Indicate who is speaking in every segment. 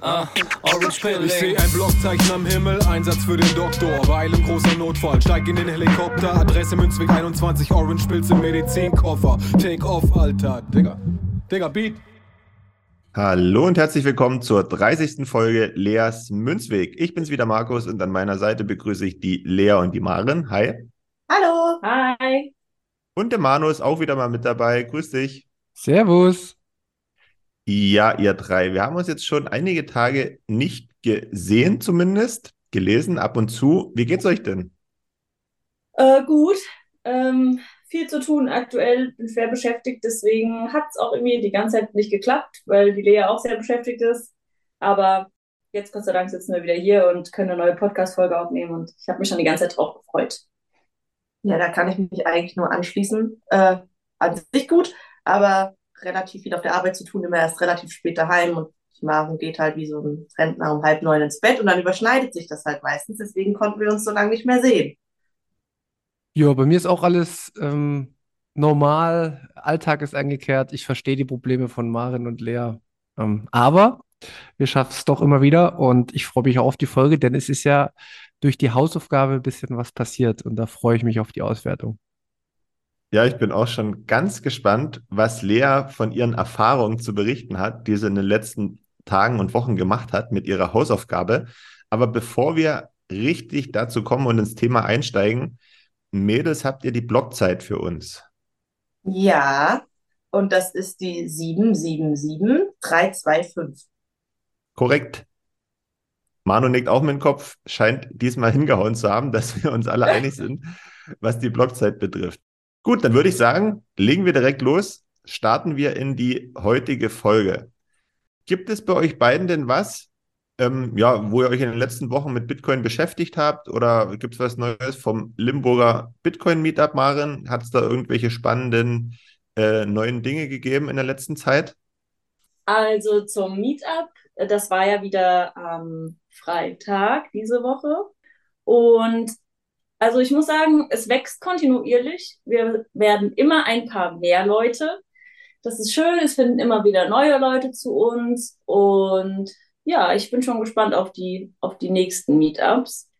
Speaker 1: ah, Orange
Speaker 2: Ich
Speaker 1: Pilling.
Speaker 2: sehe ein Blockzeichen am Himmel, Einsatz für den Doktor. Weil im großer Notfall, steig in den Helikopter. Adresse Münzweg 21, Orange Pilz im Medizinkoffer. Take off, Alter. Digga. Digga, Beat.
Speaker 3: Hallo und herzlich willkommen zur 30. Folge Leas Münzweg. Ich bin's wieder Markus und an meiner Seite begrüße ich die Lea und die Maren. Hi.
Speaker 4: Hallo.
Speaker 5: Hi.
Speaker 3: Und der Manu ist auch wieder mal mit dabei. Grüß dich.
Speaker 6: Servus.
Speaker 3: Ja, ihr drei. Wir haben uns jetzt schon einige Tage nicht gesehen, zumindest. Gelesen ab und zu. Wie geht's euch denn?
Speaker 5: Äh, gut. Ähm, viel zu tun aktuell, bin schwer beschäftigt, deswegen hat es auch irgendwie die ganze Zeit nicht geklappt, weil die Lea auch sehr beschäftigt ist. Aber jetzt, Gott sei Dank, sitzen wir wieder hier und können eine neue Podcast-Folge aufnehmen und ich habe mich schon die ganze Zeit drauf gefreut.
Speaker 4: Ja, da kann ich mich eigentlich nur anschließen. Äh, an sich gut, aber relativ viel auf der Arbeit zu tun, immer erst relativ spät daheim und Maren geht halt wie so ein Rentner um halb neun ins Bett und dann überschneidet sich das halt meistens. Deswegen konnten wir uns so lange nicht mehr sehen.
Speaker 6: Ja, bei mir ist auch alles ähm, normal. Alltag ist eingekehrt. Ich verstehe die Probleme von Maren und Lea. Ähm, aber wir schaffen es doch immer wieder und ich freue mich auch auf die Folge, denn es ist ja durch die Hausaufgabe ein bisschen was passiert und da freue ich mich auf die Auswertung.
Speaker 3: Ja, ich bin auch schon ganz gespannt, was Lea von ihren Erfahrungen zu berichten hat, die sie in den letzten Tagen und Wochen gemacht hat mit ihrer Hausaufgabe. Aber bevor wir richtig dazu kommen und ins Thema einsteigen, Mädels, habt ihr die Blockzeit für uns?
Speaker 4: Ja, und das ist die 777325.
Speaker 3: Korrekt. Manu nickt auch mit dem Kopf, scheint diesmal hingehauen zu haben, dass wir uns alle einig sind, was die Blockzeit betrifft. Gut, dann würde ich sagen, legen wir direkt los, starten wir in die heutige Folge. Gibt es bei euch beiden denn was, ähm, ja, wo ihr euch in den letzten Wochen mit Bitcoin beschäftigt habt? Oder gibt es was Neues vom Limburger Bitcoin Meetup, Maren? Hat es da irgendwelche spannenden äh, neuen Dinge gegeben in der letzten Zeit?
Speaker 5: Also zum Meetup, äh, das war ja wieder am Freitag diese Woche. Und also ich muss sagen, es wächst kontinuierlich. Wir werden immer ein paar mehr Leute. Das ist schön, es finden immer wieder neue Leute zu uns. Und ja, ich bin schon gespannt auf die, auf die nächsten Meetups.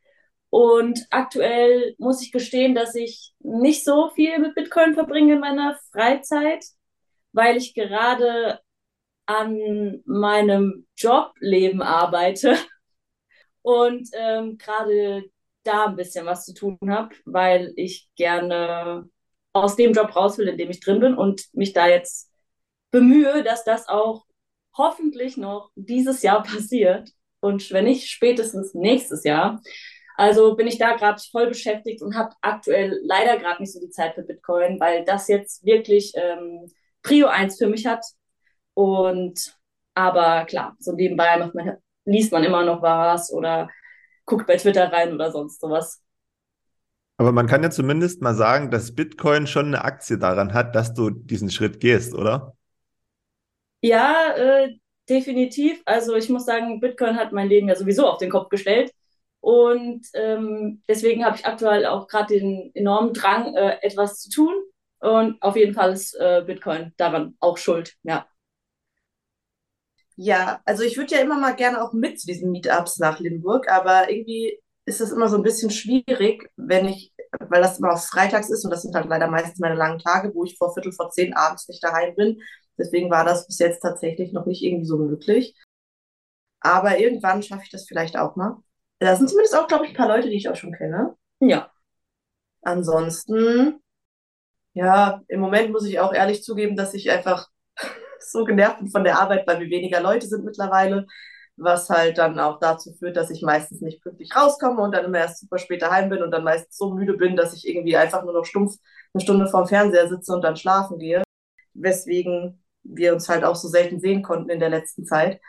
Speaker 5: Und aktuell muss ich gestehen, dass ich nicht so viel mit Bitcoin verbringe in meiner Freizeit, weil ich gerade an meinem Jobleben arbeite und ähm, gerade da ein bisschen was zu tun habe, weil ich gerne aus dem Job raus will, in dem ich drin bin und mich da jetzt bemühe, dass das auch hoffentlich noch dieses Jahr passiert und wenn nicht, spätestens nächstes Jahr. Also bin ich da gerade voll beschäftigt und habe aktuell leider gerade nicht so die Zeit für Bitcoin, weil das jetzt wirklich ähm, Prio 1 für mich hat. Und aber klar, so nebenbei macht man, liest man immer noch was oder guckt bei Twitter rein oder sonst sowas.
Speaker 3: Aber man kann ja zumindest mal sagen, dass Bitcoin schon eine Aktie daran hat, dass du diesen Schritt gehst, oder?
Speaker 5: Ja, äh, definitiv. Also ich muss sagen, Bitcoin hat mein Leben ja sowieso auf den Kopf gestellt. Und ähm, deswegen habe ich aktuell auch gerade den enormen Drang, äh, etwas zu tun. Und auf jeden Fall ist äh, Bitcoin daran auch schuld, ja.
Speaker 4: Ja, also ich würde ja immer mal gerne auch mit zu diesen Meetups nach Limburg, aber irgendwie ist es immer so ein bisschen schwierig, wenn ich, weil das immer auf Freitags ist und das sind halt leider meistens meine langen Tage, wo ich vor Viertel vor zehn abends nicht daheim bin. Deswegen war das bis jetzt tatsächlich noch nicht irgendwie so möglich. Aber irgendwann schaffe ich das vielleicht auch mal. Da sind zumindest auch, glaube ich, ein paar Leute, die ich auch schon kenne.
Speaker 5: Ja.
Speaker 4: Ansonsten, ja, im Moment muss ich auch ehrlich zugeben, dass ich einfach so genervt bin von der Arbeit, weil wir weniger Leute sind mittlerweile, was halt dann auch dazu führt, dass ich meistens nicht pünktlich rauskomme und dann immer erst super spät daheim bin und dann meistens so müde bin, dass ich irgendwie einfach nur noch stumpf eine Stunde vorm Fernseher sitze und dann schlafen gehe. Weswegen wir uns halt auch so selten sehen konnten in der letzten Zeit.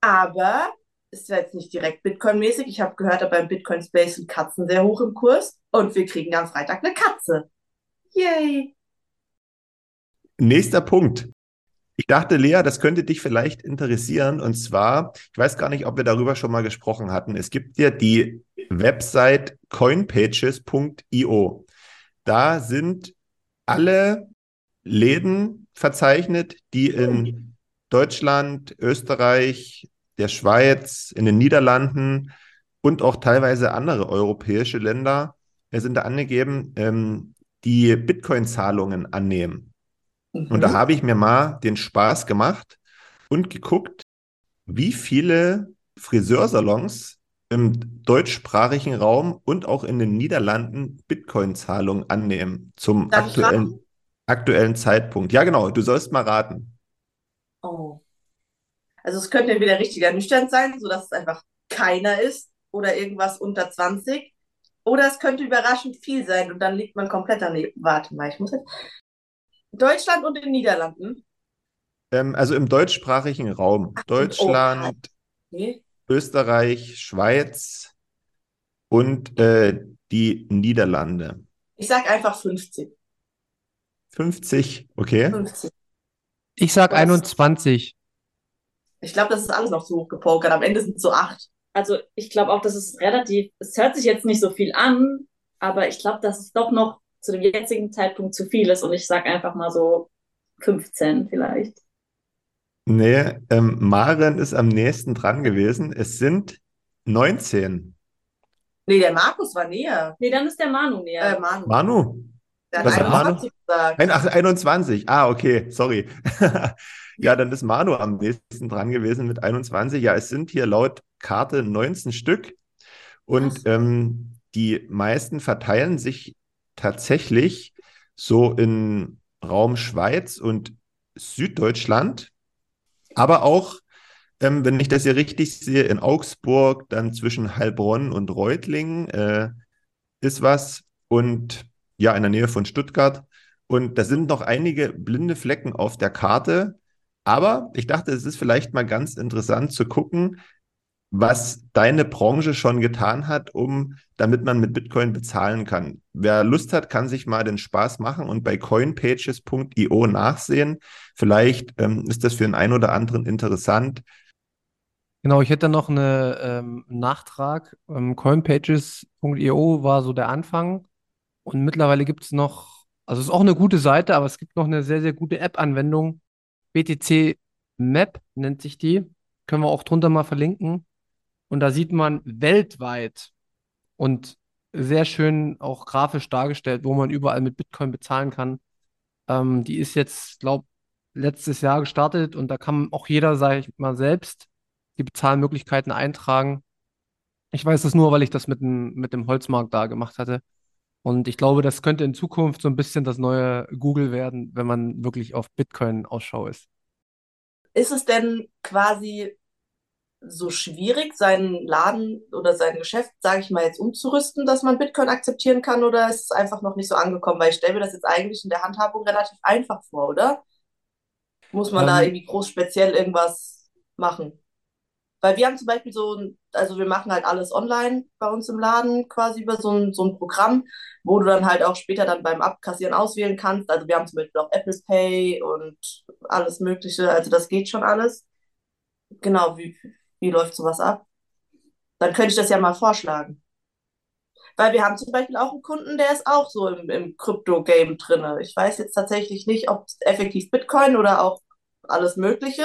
Speaker 4: Aber ist jetzt nicht direkt Bitcoin-mäßig. Ich habe gehört, beim Bitcoin Space sind Katzen sehr hoch im Kurs und wir kriegen am Freitag eine Katze. Yay!
Speaker 3: Nächster Punkt. Ich dachte, Lea, das könnte dich vielleicht interessieren. Und zwar, ich weiß gar nicht, ob wir darüber schon mal gesprochen hatten. Es gibt ja die Website coinpages.io. Da sind alle Läden verzeichnet, die in Deutschland, Österreich, der Schweiz, in den Niederlanden und auch teilweise andere europäische Länder sind da angegeben, ähm, die Bitcoin-Zahlungen annehmen. Mhm. Und da habe ich mir mal den Spaß gemacht und geguckt, wie viele Friseursalons im deutschsprachigen Raum und auch in den Niederlanden Bitcoin-Zahlungen annehmen zum aktuellen, aktuellen Zeitpunkt. Ja, genau, du sollst mal raten.
Speaker 4: Oh. Also es könnte entweder richtig ernüchternd sein, sodass es einfach keiner ist oder irgendwas unter 20. Oder es könnte überraschend viel sein und dann liegt man komplett daneben. Warte mal, ich muss jetzt. Deutschland und den Niederlanden?
Speaker 3: Ähm, also im deutschsprachigen Raum. Ach, Deutschland, oh, okay. Österreich, Schweiz und äh, die Niederlande.
Speaker 4: Ich sag einfach 50.
Speaker 3: 50, okay. 50.
Speaker 6: Ich sag Was? 21.
Speaker 4: Ich glaube, das ist alles noch zu hoch gepokert. Am Ende sind es so acht.
Speaker 5: Also ich glaube auch, dass es relativ, es hört sich jetzt nicht so viel an, aber ich glaube, dass es doch noch zu dem jetzigen Zeitpunkt zu viel ist und ich sage einfach mal so 15 vielleicht.
Speaker 3: Nee, ähm, Maren ist am nächsten dran gewesen. Es sind 19.
Speaker 4: Nee, der Markus war näher.
Speaker 5: Nee, dann ist der Manu näher.
Speaker 3: Äh, Manu. Manu? Der hat 21 gesagt. Ein, ach, 21. Ah, okay, sorry. Ja, dann ist Manu am nächsten dran gewesen mit 21. Ja, es sind hier laut Karte 19 Stück. Und ähm, die meisten verteilen sich tatsächlich so in Raum Schweiz und Süddeutschland, aber auch, ähm, wenn ich das hier richtig sehe, in Augsburg, dann zwischen Heilbronn und Reutlingen äh, ist was und ja, in der Nähe von Stuttgart. Und da sind noch einige blinde Flecken auf der Karte. Aber ich dachte, es ist vielleicht mal ganz interessant zu gucken, was deine Branche schon getan hat, um damit man mit Bitcoin bezahlen kann. Wer Lust hat, kann sich mal den Spaß machen und bei coinpages.io nachsehen. Vielleicht ähm, ist das für den einen oder anderen interessant.
Speaker 6: Genau, ich hätte noch einen ähm, Nachtrag. Ähm, coinpages.io war so der Anfang und mittlerweile gibt es noch, also es ist auch eine gute Seite, aber es gibt noch eine sehr, sehr gute App-Anwendung, BTC Map nennt sich die. Können wir auch drunter mal verlinken. Und da sieht man weltweit und sehr schön auch grafisch dargestellt, wo man überall mit Bitcoin bezahlen kann. Ähm, die ist jetzt, glaube letztes Jahr gestartet und da kann auch jeder, sage ich mal, selbst die Bezahlmöglichkeiten eintragen. Ich weiß das nur, weil ich das mit dem, mit dem Holzmarkt da gemacht hatte. Und ich glaube, das könnte in Zukunft so ein bisschen das neue Google werden, wenn man wirklich auf Bitcoin Ausschau ist.
Speaker 4: Ist es denn quasi so schwierig, seinen Laden oder sein Geschäft, sage ich mal, jetzt umzurüsten, dass man Bitcoin akzeptieren kann oder ist es einfach noch nicht so angekommen? Weil ich stelle mir das jetzt eigentlich in der Handhabung relativ einfach vor, oder? Muss man ähm, da irgendwie groß speziell irgendwas machen? Weil wir haben zum Beispiel so, also wir machen halt alles online bei uns im Laden, quasi über so ein, so ein Programm, wo du dann halt auch später dann beim Abkassieren auswählen kannst. Also wir haben zum Beispiel auch Apple Pay und alles Mögliche. Also das geht schon alles. Genau, wie, wie läuft sowas ab? dann könnte ich das ja mal vorschlagen. Weil wir haben zum Beispiel auch einen Kunden, der ist auch so im, Krypto-Game drin. Ich weiß jetzt tatsächlich nicht, ob effektiv Bitcoin oder auch alles Mögliche,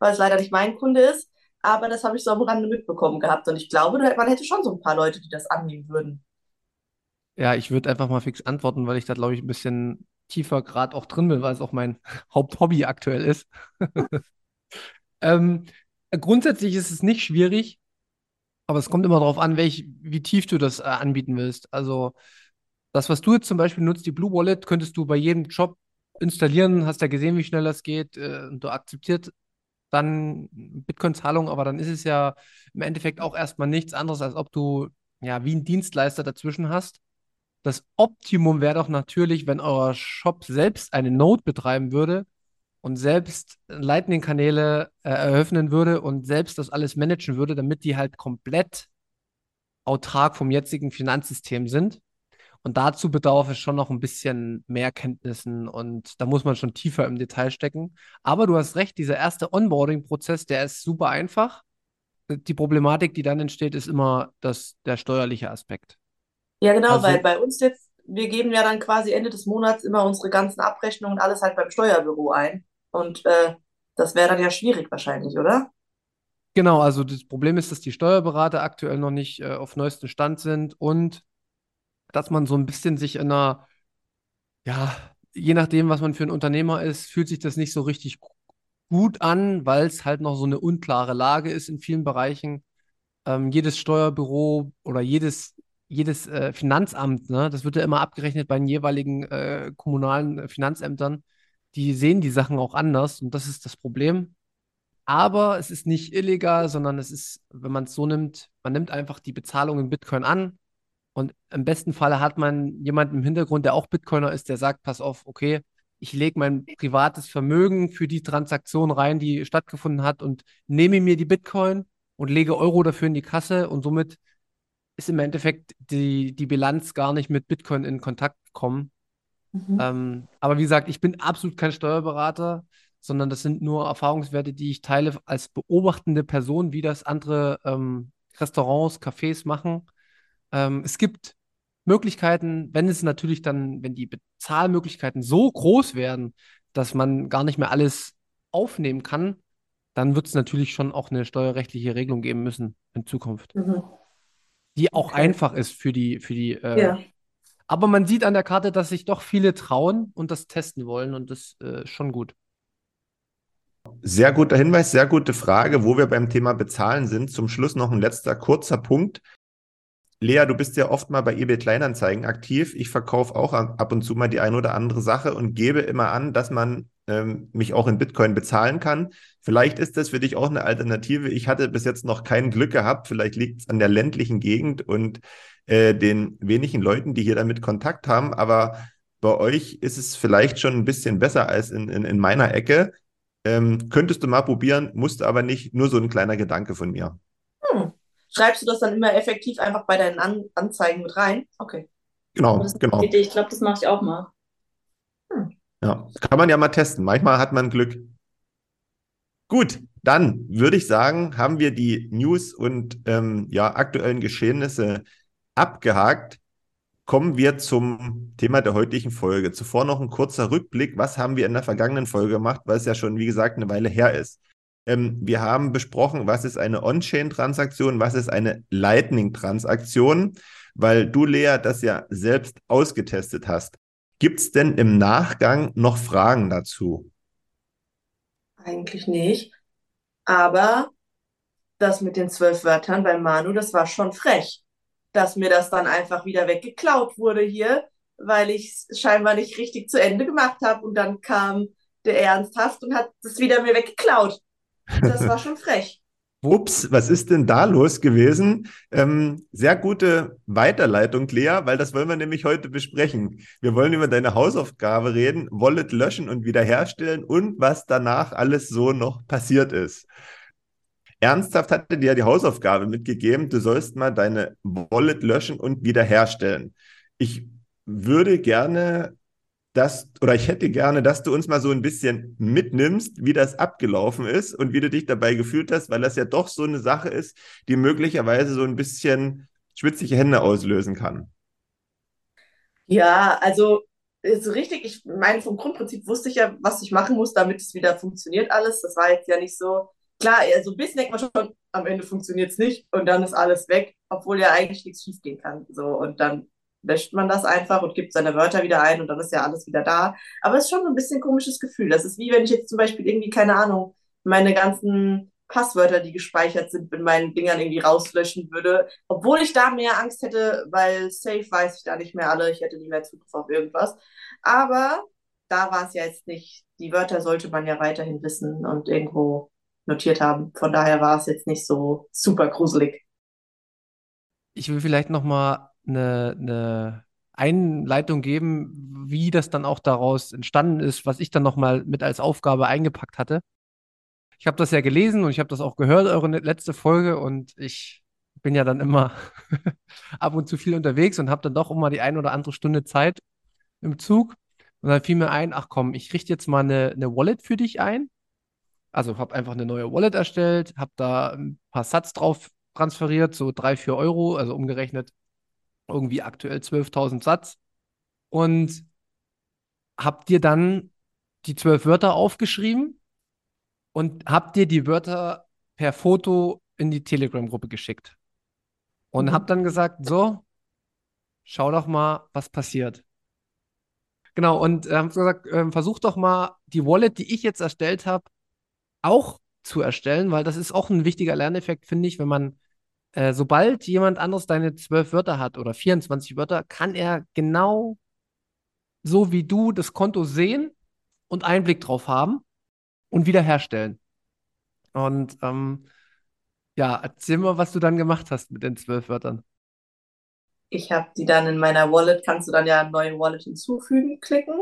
Speaker 4: weil es leider nicht mein Kunde ist. Aber das habe ich so am Rande mitbekommen gehabt. Und ich glaube, man hätte schon so ein paar Leute, die das annehmen würden.
Speaker 6: Ja, ich würde einfach mal fix antworten, weil ich da, glaube ich, ein bisschen tiefer gerade auch drin bin, weil es auch mein Haupthobby aktuell ist. ähm, grundsätzlich ist es nicht schwierig, aber es kommt immer darauf an, welch, wie tief du das äh, anbieten willst. Also das, was du jetzt zum Beispiel nutzt, die Blue Wallet, könntest du bei jedem Job installieren, hast ja gesehen, wie schnell das geht, äh, und du akzeptiert dann Bitcoin-Zahlung, aber dann ist es ja im Endeffekt auch erstmal nichts anderes, als ob du ja wie ein Dienstleister dazwischen hast. Das Optimum wäre doch natürlich, wenn euer Shop selbst eine Node betreiben würde und selbst Lightning-Kanäle äh, eröffnen würde und selbst das alles managen würde, damit die halt komplett autark vom jetzigen Finanzsystem sind. Und dazu bedarf es schon noch ein bisschen mehr Kenntnissen und da muss man schon tiefer im Detail stecken. Aber du hast recht, dieser erste Onboarding-Prozess, der ist super einfach. Die Problematik, die dann entsteht, ist immer das, der steuerliche Aspekt.
Speaker 4: Ja, genau,
Speaker 6: Also-
Speaker 4: weil bei uns jetzt, wir geben ja dann quasi Ende des Monats immer unsere ganzen Abrechnungen, alles halt beim Steuerbüro ein. Und äh, das wäre dann ja schwierig wahrscheinlich, oder?
Speaker 6: Genau, also das Problem ist, dass die Steuerberater aktuell noch nicht äh, auf neuestem Stand sind und dass man so ein bisschen sich in einer, ja, je nachdem, was man für ein Unternehmer ist, fühlt sich das nicht so richtig gu- gut an, weil es halt noch so eine unklare Lage ist in vielen Bereichen. Ähm, jedes Steuerbüro oder jedes, jedes äh, Finanzamt, ne, das wird ja immer abgerechnet bei den jeweiligen äh, kommunalen äh, Finanzämtern. Die sehen die Sachen auch anders und das ist das Problem. Aber es ist nicht illegal, sondern es ist, wenn man es so nimmt, man nimmt einfach die Bezahlung in Bitcoin an und im besten Falle hat man jemanden im Hintergrund, der auch Bitcoiner ist, der sagt, pass auf, okay, ich lege mein privates Vermögen für die Transaktion rein, die stattgefunden hat und nehme mir die Bitcoin und lege Euro dafür in die Kasse und somit ist im Endeffekt die, die Bilanz gar nicht mit Bitcoin in Kontakt gekommen.
Speaker 4: Mhm.
Speaker 6: Ähm, aber wie gesagt, ich bin absolut kein Steuerberater, sondern das sind nur Erfahrungswerte, die ich teile als beobachtende Person, wie das andere ähm, Restaurants, Cafés machen. Ähm, es gibt Möglichkeiten, wenn es natürlich dann, wenn die Bezahlmöglichkeiten so groß werden, dass man gar nicht mehr alles aufnehmen kann, dann wird es natürlich schon auch eine steuerrechtliche Regelung geben müssen in Zukunft,
Speaker 4: Mhm.
Speaker 6: die auch
Speaker 4: Okay.
Speaker 6: einfach ist für die, für die äh,
Speaker 4: Ja.
Speaker 6: Aber man sieht an der Karte, dass sich doch viele trauen und das testen wollen und das äh, schon gut.
Speaker 3: Sehr guter Hinweis, sehr gute Frage, wo wir beim Thema Bezahlen sind. Zum Schluss noch ein letzter kurzer Punkt. Lea, du bist ja oft mal bei eBay Kleinanzeigen aktiv. Ich verkaufe auch ab ab und zu mal die eine oder andere Sache und gebe immer an, dass man ähm, mich auch in Bitcoin bezahlen kann. Vielleicht ist das für dich auch eine Alternative. Ich hatte bis jetzt noch kein Glück gehabt. Vielleicht liegt es an der ländlichen Gegend und äh, den wenigen Leuten, die hier damit Kontakt haben. Aber bei euch ist es vielleicht schon ein bisschen besser als in, in, in meiner Ecke. Ähm, könntest du mal probieren, musst aber nicht. Nur so ein kleiner Gedanke von mir.
Speaker 4: Hm. Schreibst du das dann immer effektiv einfach bei deinen An Anzeigen mit rein? Okay.
Speaker 3: Genau, genau.
Speaker 5: Ich glaube, das mache ich auch mal.
Speaker 3: Ja, kann man ja mal testen. Manchmal hat man Glück. Gut, dann würde ich sagen, haben wir die News und ähm, ja, aktuellen Geschehnisse abgehakt. Kommen wir zum Thema der heutigen Folge. Zuvor noch ein kurzer Rückblick. Was haben wir in der vergangenen Folge gemacht, weil es ja schon, wie gesagt, eine Weile her ist. Ähm, wir haben besprochen, was ist eine On-Chain-Transaktion, was ist eine Lightning-Transaktion, weil du, Lea, das ja selbst ausgetestet hast. Gibt es denn im Nachgang noch Fragen dazu?
Speaker 4: Eigentlich nicht. Aber das mit den zwölf Wörtern bei Manu, das war schon frech, dass mir das dann einfach wieder weggeklaut wurde hier, weil ich es scheinbar nicht richtig zu Ende gemacht habe. Und dann kam der Ernsthaft und hat es wieder mir weggeklaut. Das war schon frech.
Speaker 3: Ups, was ist denn da los gewesen? Ähm, sehr gute Weiterleitung, Lea, weil das wollen wir nämlich heute besprechen. Wir wollen über deine Hausaufgabe reden, Wallet löschen und wiederherstellen und was danach alles so noch passiert ist. Ernsthaft hatte dir die Hausaufgabe mitgegeben, du sollst mal deine Wallet löschen und wiederherstellen. Ich würde gerne dass, oder ich hätte gerne, dass du uns mal so ein bisschen mitnimmst, wie das abgelaufen ist und wie du dich dabei gefühlt hast, weil das ja doch so eine Sache ist, die möglicherweise so ein bisschen schwitzige Hände auslösen kann.
Speaker 4: Ja, also so richtig, ich meine, vom Grundprinzip wusste ich ja, was ich machen muss, damit es wieder funktioniert alles. Das war jetzt ja nicht so, klar, so ein bisschen denkt man schon, am Ende funktioniert es nicht und dann ist alles weg, obwohl ja eigentlich nichts schief gehen kann. So, und dann wäscht man das einfach und gibt seine Wörter wieder ein und dann ist ja alles wieder da. Aber es ist schon so ein bisschen ein komisches Gefühl. Das ist wie wenn ich jetzt zum Beispiel irgendwie, keine Ahnung, meine ganzen Passwörter, die gespeichert sind, in meinen Dingern irgendwie rauslöschen würde. Obwohl ich da mehr Angst hätte, weil safe weiß ich da nicht mehr alle, ich hätte nie mehr Zugriff auf irgendwas. Aber da war es ja jetzt nicht. Die Wörter sollte man ja weiterhin wissen und irgendwo notiert haben. Von daher war es jetzt nicht so super gruselig.
Speaker 6: Ich will vielleicht nochmal eine, eine Einleitung geben, wie das dann auch daraus entstanden ist, was ich dann nochmal mit als Aufgabe eingepackt hatte. Ich habe das ja gelesen und ich habe das auch gehört, eure letzte Folge, und ich bin ja dann immer ab und zu viel unterwegs und habe dann doch immer die ein oder andere Stunde Zeit im Zug. Und dann fiel mir ein, ach komm, ich richte jetzt mal eine, eine Wallet für dich ein. Also habe einfach eine neue Wallet erstellt, habe da ein paar Satz drauf transferiert, so drei, vier Euro, also umgerechnet irgendwie aktuell 12.000 Satz. Und habe dir dann die zwölf Wörter aufgeschrieben und habe dir die Wörter per Foto in die Telegram-Gruppe geschickt. Und mhm. habe dann gesagt, so, schau doch mal, was passiert. Genau, und äh, haben gesagt, äh, versuch doch mal die Wallet, die ich jetzt erstellt habe, auch zu erstellen, weil das ist auch ein wichtiger Lerneffekt, finde ich, wenn man, äh, sobald jemand anderes deine zwölf Wörter hat oder 24 Wörter, kann er genau so wie du das Konto sehen und Einblick drauf haben und wiederherstellen. Und ähm, ja, erzähl mal, was du dann gemacht hast mit den zwölf Wörtern.
Speaker 4: Ich habe die dann in meiner Wallet, kannst du dann ja eine neue Wallet hinzufügen, klicken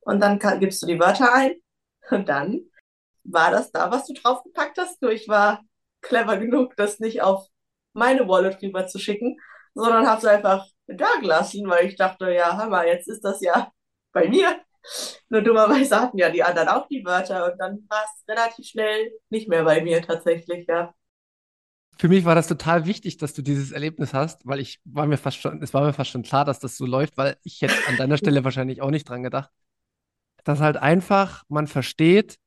Speaker 4: und dann kann, gibst du die Wörter ein und dann war das da, was du draufgepackt hast. Nur ich war clever genug, das nicht auf meine Wallet rüber zu schicken, sondern habe es einfach da gelassen, weil ich dachte, ja, Hammer, jetzt ist das ja bei mir. Nur dummerweise hatten ja die anderen auch die Wörter und dann war es relativ schnell nicht mehr bei mir tatsächlich, ja.
Speaker 6: Für mich war das total wichtig, dass du dieses Erlebnis hast, weil ich war mir fast schon, es war mir fast schon klar, dass das so läuft, weil ich hätte an deiner Stelle wahrscheinlich auch nicht dran gedacht. Dass halt einfach man versteht,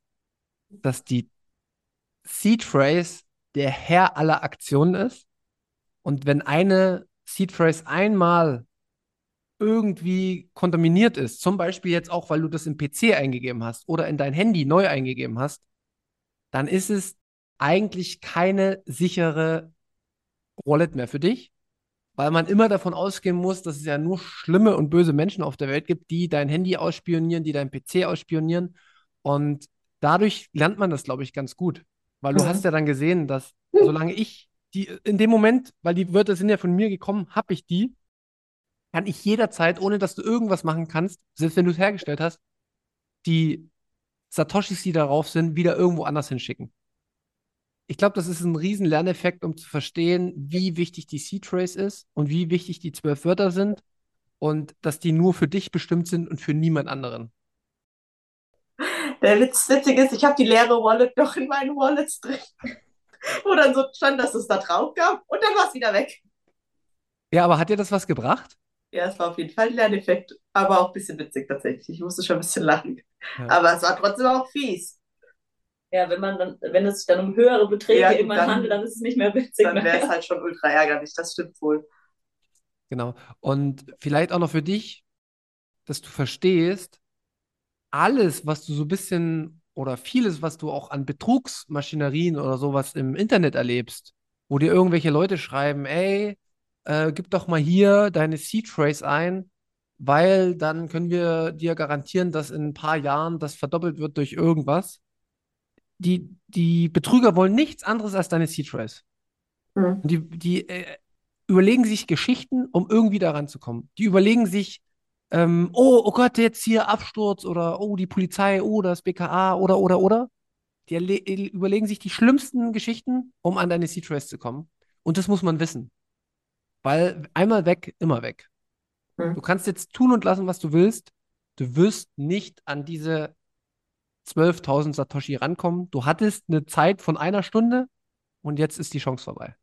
Speaker 6: dass die Seed Phrase der Herr aller Aktionen ist. Und wenn eine Seed Phrase einmal irgendwie kontaminiert ist, zum Beispiel jetzt auch, weil du das im PC eingegeben hast oder in dein Handy neu eingegeben hast, dann ist es eigentlich keine sichere Wallet mehr für dich, weil man immer davon ausgehen muss, dass es ja nur schlimme und böse Menschen auf der Welt gibt, die dein Handy ausspionieren, die dein PC ausspionieren. Und dadurch lernt man das, glaube ich, ganz gut. Weil du mhm. hast ja dann gesehen, dass solange ich die in dem Moment, weil die Wörter sind ja von mir gekommen, habe ich die kann ich jederzeit, ohne dass du irgendwas machen kannst, selbst wenn du es hergestellt hast, die Satoshis, die darauf sind, wieder irgendwo anders hinschicken. Ich glaube, das ist ein riesen Lerneffekt, um zu verstehen, wie wichtig die C-Trace ist und wie wichtig die zwölf Wörter sind und dass die nur für dich bestimmt sind und für niemand anderen.
Speaker 4: Der Witz witzig ist, ich habe die leere Wallet noch in meinen Wallets drin, wo dann so stand, dass es da drauf gab und dann war es wieder weg.
Speaker 6: Ja, aber hat dir das was gebracht?
Speaker 4: Ja, es war auf jeden Fall ein Lerneffekt, aber auch ein bisschen witzig tatsächlich. Ich musste schon ein bisschen lachen. Ja. Aber es war trotzdem auch fies. Ja, wenn man dann, wenn es sich dann um höhere Beträge ja, irgendwann dann, handelt, dann ist es nicht mehr witzig. Dann wäre es halt schon ultra ärgerlich, das stimmt wohl.
Speaker 6: Genau. Und vielleicht auch noch für dich, dass du verstehst, alles, was du so ein bisschen oder vieles, was du auch an Betrugsmaschinerien oder sowas im Internet erlebst, wo dir irgendwelche Leute schreiben, ey, äh, gib doch mal hier deine Seed Phrase ein, weil dann können wir dir garantieren, dass in ein paar Jahren das verdoppelt wird durch irgendwas. Die, die Betrüger wollen nichts anderes als deine Seed Phrase. Mhm. Die, die äh, überlegen sich Geschichten, um irgendwie daran zu kommen. Die überlegen sich, ähm, oh, oh Gott, jetzt hier Absturz oder oh, die Polizei, oh, das BKA oder, oder, oder. Die überlegen sich die schlimmsten Geschichten, um an deine Phrase zu kommen. Und das muss man wissen. Weil einmal weg, immer weg. Mhm. Du kannst jetzt tun und lassen, was du willst. du wirst nicht an diese 12.000 Satoshi rankommen. Du hattest eine Zeit von einer Stunde und jetzt ist die Chance vorbei.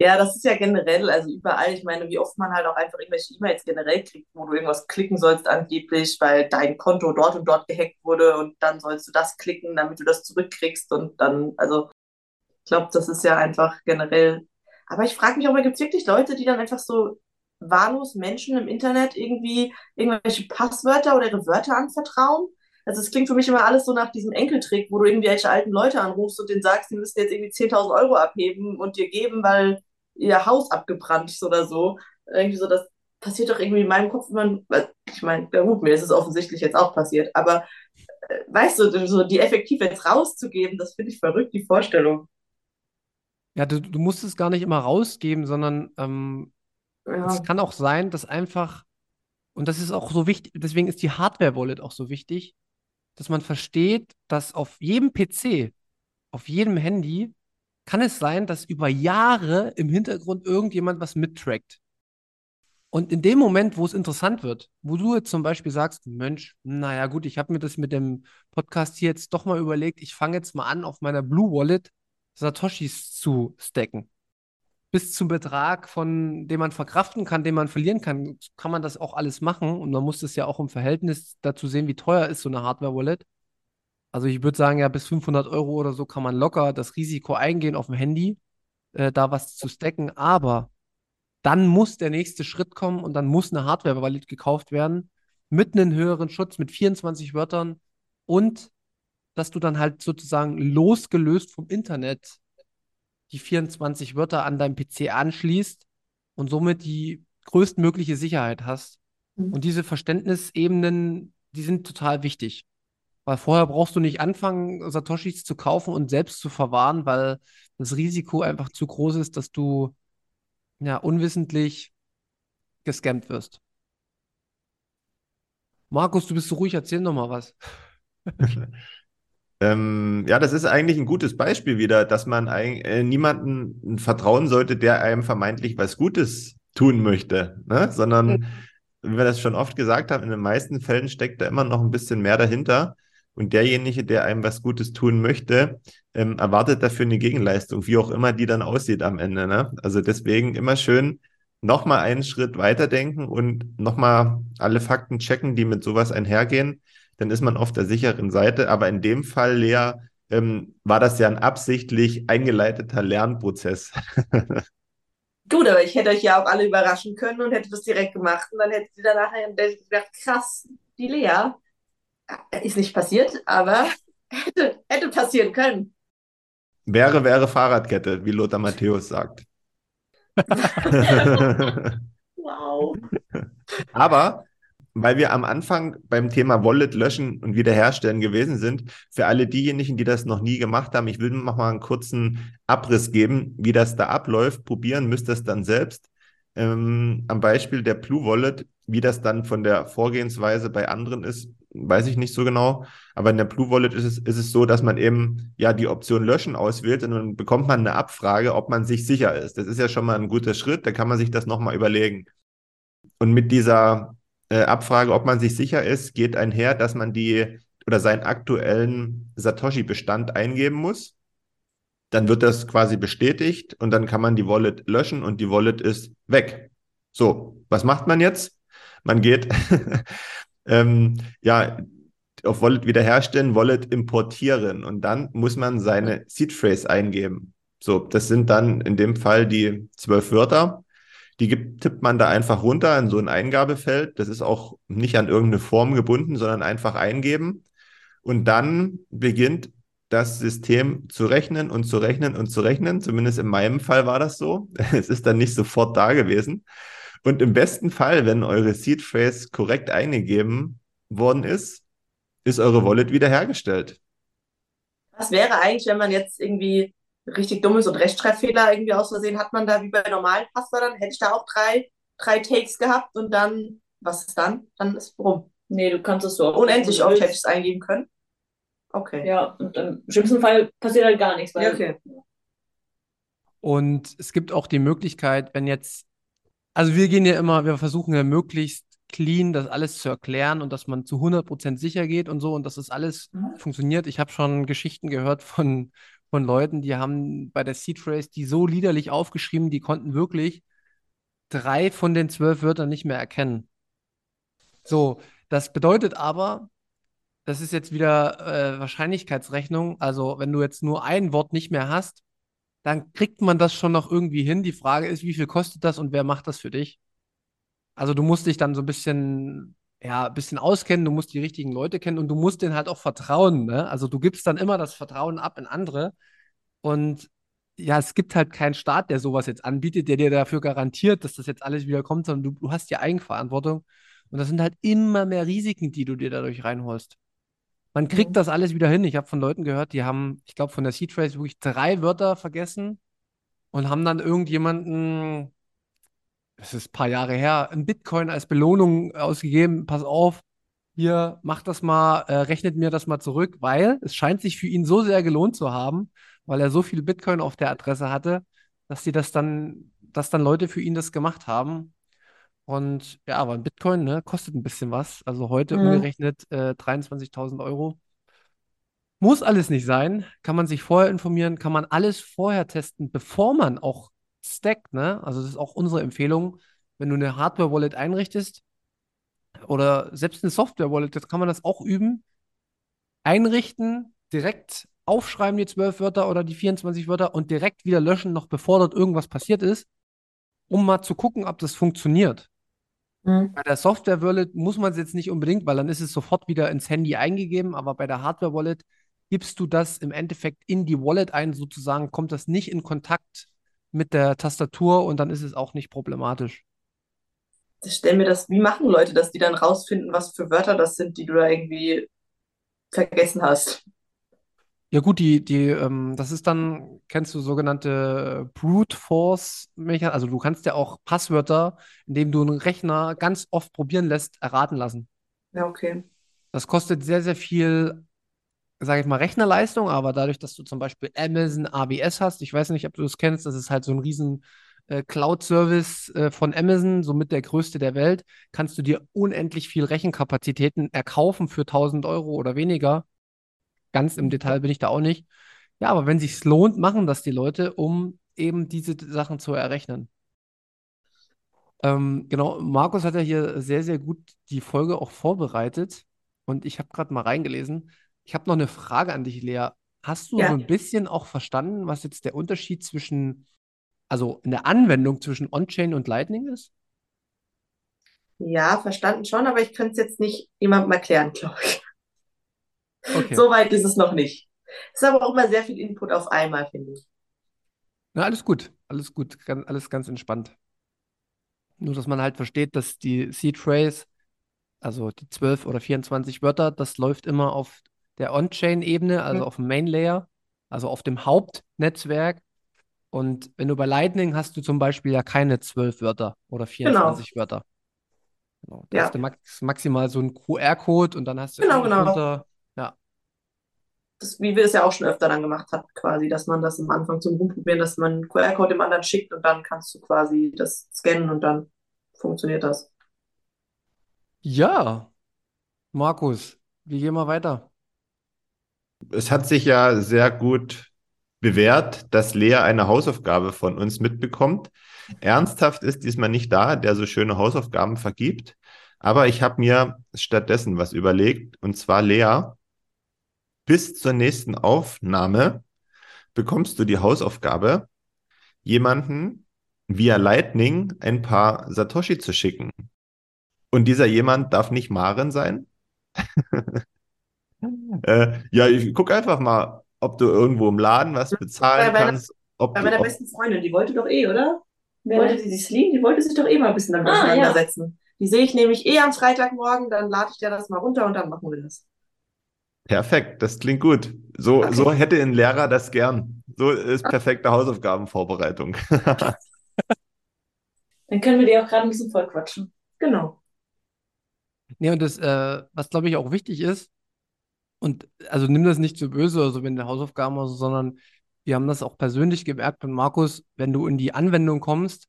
Speaker 4: Ja, das ist ja generell, also überall, ich meine, wie oft man halt auch einfach irgendwelche E-Mails generell kriegt, wo du irgendwas klicken sollst angeblich, weil dein Konto dort und dort gehackt wurde und dann sollst du das klicken, damit du das zurückkriegst und dann, also ich glaube, das ist ja einfach generell. Aber ich frage mich auch mal, gibt es wirklich Leute, die dann einfach so wahllos Menschen im Internet irgendwie irgendwelche Passwörter oder ihre Wörter anvertrauen? Also es klingt für mich immer alles so nach diesem Enkeltrick, wo du irgendwelche alten Leute anrufst und denen sagst, die müssen jetzt irgendwie 10.000 Euro abheben und dir geben, weil ihr Haus abgebrannt oder so. Irgendwie so, das passiert doch irgendwie in meinem Kopf, man, ich meine, ja gut, mir ist es offensichtlich jetzt auch passiert, aber äh, weißt du, so die effektiv jetzt rauszugeben, das finde ich verrückt, die Vorstellung.
Speaker 6: Ja, du, du musst es gar nicht immer rausgeben, sondern ähm,
Speaker 4: Ja.
Speaker 6: es kann auch sein, dass einfach, und das ist auch so wichtig, deswegen ist die Hardware-Wallet auch so wichtig, dass man versteht, dass auf jedem PC, auf jedem Handy, kann es sein, dass über Jahre im Hintergrund irgendjemand was mittrackt. Und in dem Moment, wo es interessant wird, wo du jetzt zum Beispiel sagst, Mensch, naja gut, ich habe mir das mit dem Podcast hier jetzt doch mal überlegt, ich fange jetzt mal an, auf meiner Blue Wallet Satoshis zu stacken. Bis zum Betrag, von dem man verkraften kann, den man verlieren kann, kann man das auch alles machen. Und man muss das ja auch im Verhältnis dazu sehen, wie teuer ist so eine Hardware-Wallet. Also ich würde sagen, ja, bis 500 Euro oder so kann man locker das Risiko eingehen, auf dem Handy äh, da was zu stacken. Aber dann muss der nächste Schritt kommen und dann muss eine Hardware-Wallet gekauft werden mit einem höheren Schutz, mit 24 Wörtern und dass du dann halt sozusagen losgelöst vom Internet die 24 Wörter an deinem PC anschließt und somit die größtmögliche Sicherheit hast.
Speaker 4: Mhm.
Speaker 6: Und diese Verständnisebenen, die sind total wichtig. Weil vorher brauchst du nicht anfangen, Satoshis zu kaufen und selbst zu verwahren, weil das Risiko einfach zu groß ist, dass du ja unwissentlich gescammt wirst. Markus, du bist so ruhig, erzähl noch mal was.
Speaker 3: Ähm, ja, das ist eigentlich ein gutes Beispiel wieder, dass man eig- äh, niemanden vertrauen sollte, der einem vermeintlich was Gutes tun möchte, ne? Sondern, wie wir das schon oft gesagt haben, in den meisten Fällen steckt da immer noch ein bisschen mehr dahinter. Und derjenige, der einem was Gutes tun möchte, ähm, erwartet dafür eine Gegenleistung, wie auch immer die dann aussieht am Ende, ne? Also deswegen immer schön nochmal einen Schritt weiterdenken und nochmal alle Fakten checken, die mit sowas einhergehen dann ist man auf der sicheren Seite. Aber in dem Fall, Lea, ähm, war das ja ein absichtlich eingeleiteter Lernprozess.
Speaker 4: Gut, aber ich hätte euch ja auch alle überraschen können und hätte das direkt gemacht. Und dann hätte sie danach gedacht, krass, die Lea ist nicht passiert, aber hätte, hätte passieren können.
Speaker 3: wäre, wäre Fahrradkette, wie Lothar Matthäus sagt.
Speaker 4: Wow.
Speaker 3: Aber weil wir am Anfang beim Thema Wallet löschen und wiederherstellen gewesen sind, für alle diejenigen, die das noch nie gemacht haben, ich will noch mal einen kurzen Abriss geben, wie das da abläuft. Probieren müsst ihr es dann selbst. Ähm, am Beispiel der Blue Wallet, wie das dann von der Vorgehensweise bei anderen ist, weiß ich nicht so genau. Aber in der Blue Wallet ist es, ist es so, dass man eben ja die Option Löschen auswählt und dann bekommt man eine Abfrage, ob man sich sicher ist. Das ist ja schon mal ein guter Schritt, da kann man sich das nochmal überlegen. Und mit dieser äh, Abfrage, ob man sich sicher ist, geht einher, dass man die oder seinen aktuellen Satoshi-Bestand eingeben muss. Dann wird das quasi bestätigt und dann kann man die Wallet löschen und die Wallet ist weg. So, was macht man jetzt? Man geht ähm, ja auf Wallet wiederherstellen, Wallet importieren und dann muss man seine Seed Phrase eingeben. So, das sind dann in dem Fall die zwölf Wörter. Die gibt, tippt man da einfach runter in so ein Eingabefeld. Das ist auch nicht an irgendeine Form gebunden, sondern einfach eingeben. Und dann beginnt das System zu rechnen und zu rechnen und zu rechnen. Zumindest in meinem Fall war das so. Es ist dann nicht sofort da gewesen. Und im besten Fall, wenn eure Seed Phrase korrekt eingegeben worden ist, ist eure Wallet wiederhergestellt.
Speaker 4: Was wäre eigentlich, wenn man jetzt irgendwie richtig dummes und Rechtschreibfehler irgendwie aus Versehen hat man da wie bei normalen Passwörtern, hätte ich da auch drei, drei Takes gehabt und dann, was ist dann? Dann ist rum.
Speaker 5: Nee, du kannst es so
Speaker 4: Unendlich oft hätte ich es eingeben können. Okay.
Speaker 5: Ja, und im schlimmsten Fall passiert halt gar nichts, weil
Speaker 4: Ja, okay.
Speaker 6: Und es gibt auch die Möglichkeit, wenn jetzt, also wir gehen ja immer, wir versuchen ja möglichst clean, das alles zu erklären und dass man zu 100% sicher geht und so und dass das alles
Speaker 4: Mhm.
Speaker 6: funktioniert. Ich habe schon Geschichten gehört von, von Leuten, die haben bei der Seed Phrase die so liederlich aufgeschrieben, die konnten wirklich drei von den zwölf Wörtern nicht mehr erkennen. So, das bedeutet aber, das ist jetzt wieder äh, Wahrscheinlichkeitsrechnung. Also, wenn du jetzt nur ein Wort nicht mehr hast, dann kriegt man das schon noch irgendwie hin. Die Frage ist, wie viel kostet das und wer macht das für dich? Also, du musst dich dann so ein bisschen, ja, ein bisschen auskennen, du musst die richtigen Leute kennen und du musst denen halt auch vertrauen, ne? Also, du gibst dann immer das Vertrauen ab in andere und ja, es gibt halt keinen Staat, der sowas jetzt anbietet, der dir dafür garantiert, dass das jetzt alles wieder kommt, sondern du, du hast die Eigenverantwortung. Und das sind halt immer mehr Risiken, die du dir dadurch reinholst. Man kriegt
Speaker 4: Mhm.
Speaker 6: das alles wieder hin. Ich habe von Leuten gehört, die haben, ich glaube, von der Seed Phrase wirklich drei Wörter vergessen und haben dann irgendjemanden, das ist ein paar Jahre her, ein Bitcoin als Belohnung ausgegeben. Pass auf, hier, mach das mal, äh, rechnet mir das mal zurück, weil es scheint sich für ihn so sehr gelohnt zu haben, weil er so viel Bitcoin auf der Adresse hatte, dass sie das dann, dass dann Leute für ihn das gemacht haben. Und ja, aber ein Bitcoin, ne, kostet ein bisschen was. Also heute
Speaker 4: Mhm.
Speaker 6: umgerechnet äh, 23.000 Euro. Muss alles nicht sein. Kann man sich vorher informieren, kann man alles vorher testen, bevor man auch stackt, ne? Also das ist auch unsere Empfehlung, wenn du eine Hardware-Wallet einrichtest oder selbst eine Software-Wallet, das kann man das auch üben. Einrichten, direkt aufschreiben die 12 Wörter oder die 24 Wörter und direkt wieder löschen, noch bevor dort irgendwas passiert ist, um mal zu gucken, ob das funktioniert.
Speaker 4: Mhm.
Speaker 6: Bei der Software-Wallet muss man es jetzt nicht unbedingt, weil dann ist es sofort wieder ins Handy eingegeben, aber bei der Hardware-Wallet gibst du das im Endeffekt in die Wallet ein, sozusagen kommt das nicht in Kontakt mit der Tastatur und dann ist es auch nicht problematisch.
Speaker 4: Ich stell mir das, wie machen Leute das, die dann rausfinden, was für Wörter das sind, die du da irgendwie vergessen hast?
Speaker 6: Ja gut, die, die, ähm, das ist dann, kennst du sogenannte Brute Force Mechanismen, also du kannst ja auch Passwörter, indem du einen Rechner ganz oft probieren lässt, erraten lassen.
Speaker 4: Ja, okay.
Speaker 6: Das kostet sehr, sehr viel, sage ich mal, Rechnerleistung, aber dadurch, dass du zum Beispiel Amazon AWS hast, ich weiß nicht, ob du das kennst, das ist halt so ein riesen äh, Cloud-Service äh, von Amazon, somit der größte der Welt, kannst du dir unendlich viel Rechenkapazitäten erkaufen für 1000 Euro oder weniger. Ganz im Detail bin ich da auch nicht. Ja, aber wenn sich's lohnt, machen das die Leute, um eben diese Sachen zu errechnen. Ähm, genau, Markus hat ja hier sehr, sehr gut die Folge auch vorbereitet und ich habe gerade mal reingelesen. Ich habe noch eine Frage an dich, Lea. Hast du
Speaker 4: Ja.
Speaker 6: so ein bisschen auch verstanden, was jetzt der Unterschied zwischen, also in der Anwendung zwischen On-Chain und Lightning ist?
Speaker 4: Ja, verstanden schon, aber ich könnte es jetzt nicht jemandem erklären, glaube ich.
Speaker 6: Okay.
Speaker 4: So weit ist es noch nicht. Ist aber auch immer sehr viel Input auf einmal, finde ich.
Speaker 6: Na, alles gut, alles gut, ganz, alles ganz entspannt. Nur, dass man halt versteht, dass die Seed Phrase, also die 12 oder 24 Wörter, das läuft immer auf der On-Chain-Ebene, also
Speaker 4: Mhm.
Speaker 6: auf dem Main-Layer, also auf dem Hauptnetzwerk. Und wenn du bei Lightning hast du zum Beispiel ja keine 12 Wörter oder 24 Wörter. Genau. Da
Speaker 4: Ja.
Speaker 6: hast du max maximal so einen QR-Code und dann hast du
Speaker 4: Genau, genau.
Speaker 6: drunter, ja,
Speaker 4: Das, wie wir es ja auch schon öfter dann gemacht haben, quasi, dass man das am Anfang zum Rumprobieren, dass man einen QR-Code dem anderen schickt und dann kannst du quasi das scannen und dann funktioniert das.
Speaker 6: Ja, Markus, wie gehen wir weiter?
Speaker 3: Es hat sich ja sehr gut bewährt, dass Lea eine Hausaufgabe von uns mitbekommt. Ernsthaft ist diesmal nicht da, der so schöne Hausaufgaben vergibt. Aber ich habe mir stattdessen was überlegt. Und zwar, Lea, bis zur nächsten Aufnahme bekommst du die Hausaufgabe, jemanden via Lightning ein paar Satoshi zu schicken. Und dieser jemand darf nicht Maren sein. äh, ja, ich guck einfach mal, ob du irgendwo im Laden was bezahlen
Speaker 4: Bei meiner-
Speaker 3: kannst. Ob
Speaker 4: Bei
Speaker 3: du,
Speaker 4: meiner
Speaker 3: ob,
Speaker 4: besten Freundin, die wollte doch eh, oder?
Speaker 5: Wer
Speaker 4: Wollte die, die Celine, die wollte sich doch eh mal ein bisschen damit
Speaker 5: Ah, ja.
Speaker 4: auseinandersetzen. Die sehe ich nämlich eh am Freitagmorgen, dann lade ich dir das mal runter und dann machen wir das.
Speaker 3: Perfekt, das klingt gut. So,
Speaker 4: Okay.
Speaker 3: so hätte ein Lehrer das gern. So ist perfekte Hausaufgabenvorbereitung.
Speaker 5: Dann können wir die auch gerade ein bisschen voll quatschen.
Speaker 4: Genau.
Speaker 6: Nee, und das, äh, was glaube ich auch wichtig ist, und also nimm das nicht zu böse, also wenn du Hausaufgaben oder so, sondern wir haben das auch persönlich gemerkt von Markus, wenn du in die Anwendung kommst,